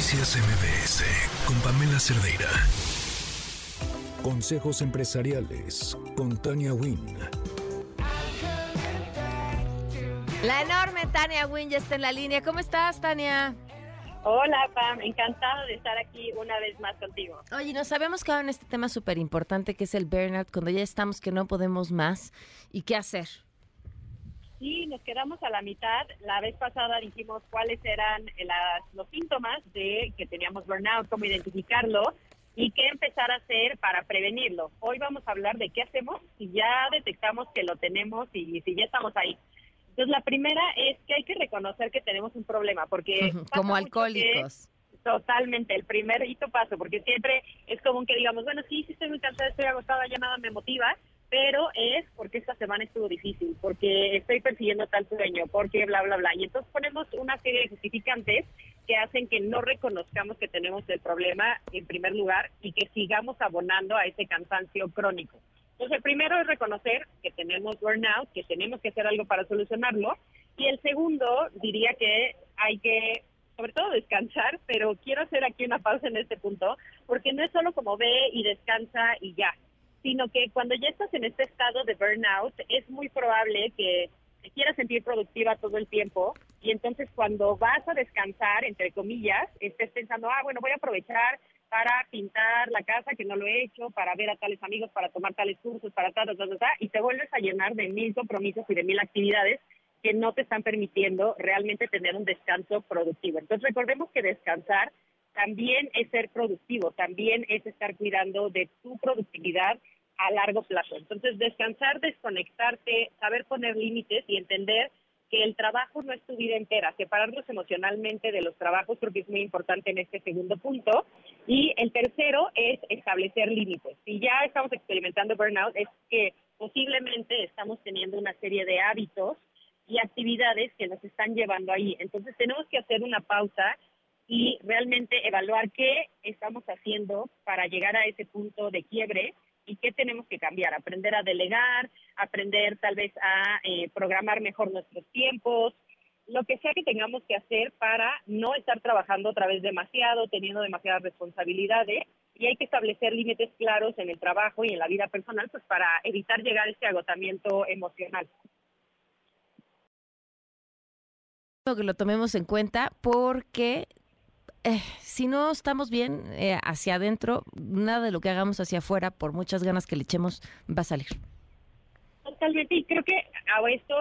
Noticias MBS con Pamela Cerdeira. Consejos empresariales con Tania Wynn. La enorme Tania Wynn ya está en la línea. ¿Cómo estás, Tania? Hola, Pam. Encantada de estar aquí una vez más contigo. Oye, nos habíamos quedado en este tema súper importante que es el burnout, cuando ya estamos que no podemos más. ¿Y qué hacer? Sí, nos quedamos a la mitad. La vez pasada dijimos cuáles eran los síntomas de que teníamos burnout, cómo identificarlo y qué empezar a hacer para prevenirlo. Hoy vamos a hablar de qué hacemos si ya detectamos que lo tenemos y si ya estamos ahí. Entonces, la primera es que hay que reconocer que tenemos un problema, porque... Como alcohólicos. Totalmente, el primer hito paso, porque siempre es común que digamos, bueno, sí, sí estoy muy cansada, estoy agotada, ya nada me motiva, pero es porque esta semana estuvo difícil, porque estoy persiguiendo tal sueño, porque bla, bla, bla. Y entonces ponemos una serie de justificantes que hacen que no reconozcamos que tenemos el problema en primer lugar y que sigamos abonando a ese cansancio crónico. Entonces, el primero es reconocer que tenemos burnout, que tenemos que hacer algo para solucionarlo. Y el segundo, diría que hay que sobre todo descansar, pero quiero hacer aquí una pausa en este punto, porque no es solo como ve y descansa y ya sino que cuando ya estás en este estado de burnout, es muy probable que te quieras sentir productiva todo el tiempo y entonces cuando vas a descansar, entre comillas, estés pensando, ah, bueno, voy a aprovechar para pintar la casa que no lo he hecho, para ver a tales amigos, para tomar tales cursos, para tal, tal, tal, tal, y te vuelves a llenar de mil compromisos y de mil actividades que no te están permitiendo realmente tener un descanso productivo. Entonces recordemos que descansar también es ser productivo, también es estar cuidando de tu productividad a largo plazo. Entonces, descansar, desconectarte, saber poner límites y entender que el trabajo no es tu vida entera, separarnos emocionalmente de los trabajos creo que es muy importante en este segundo punto. Y el tercero es establecer límites. Si ya estamos experimentando burnout, es que posiblemente estamos teniendo una serie de hábitos y actividades que nos están llevando ahí. Entonces tenemos que hacer una pausa y realmente evaluar qué estamos haciendo para llegar a ese punto de quiebre y qué tenemos que cambiar, aprender a delegar, aprender tal vez a eh, programar mejor nuestros tiempos, lo que sea que tengamos que hacer para no estar trabajando otra vez demasiado, teniendo demasiadas responsabilidades y hay que establecer límites claros en el trabajo y en la vida personal pues para evitar llegar a este agotamiento emocional. Que lo tomemos en cuenta porque eh, si no estamos bien eh, hacia adentro, nada de lo que hagamos hacia afuera, por muchas ganas que le echemos, va a salir. Totalmente, y creo que a esto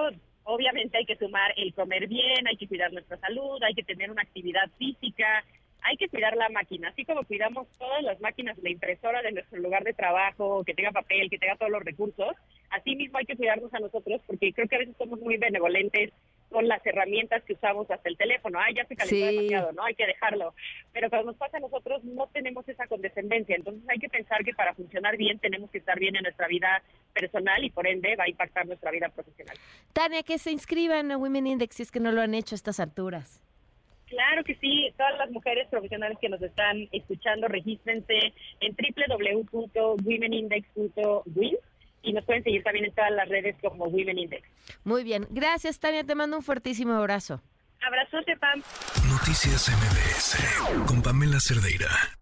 obviamente hay que sumar el comer bien, hay que cuidar nuestra salud, hay que tener una actividad física, hay que cuidar la máquina, así como cuidamos todas las máquinas, la impresora de nuestro lugar de trabajo, que tenga papel, que tenga todos los recursos, así mismo hay que cuidarnos a nosotros porque creo que a veces somos muy benevolentes con las herramientas que usamos hasta el teléfono. Ay, ya se calentó demasiado, ¿no? Hay que dejarlo. Pero cuando nos pasa a nosotros no tenemos esa condescendencia. Entonces hay que pensar que para funcionar bien tenemos que estar bien en nuestra vida personal y por ende va a impactar nuestra vida profesional. Tania, que se inscriban a Women Index si es que no lo han hecho a estas alturas. Claro que sí, todas las mujeres profesionales que nos están escuchando, regístrense en www.womenindex.win y nos pueden seguir también en todas las redes como Women Index. Muy bien, gracias Tania, te mando un fuertísimo abrazo. Abrazote, Pam. Noticias MBS con Pamela Cerdeira.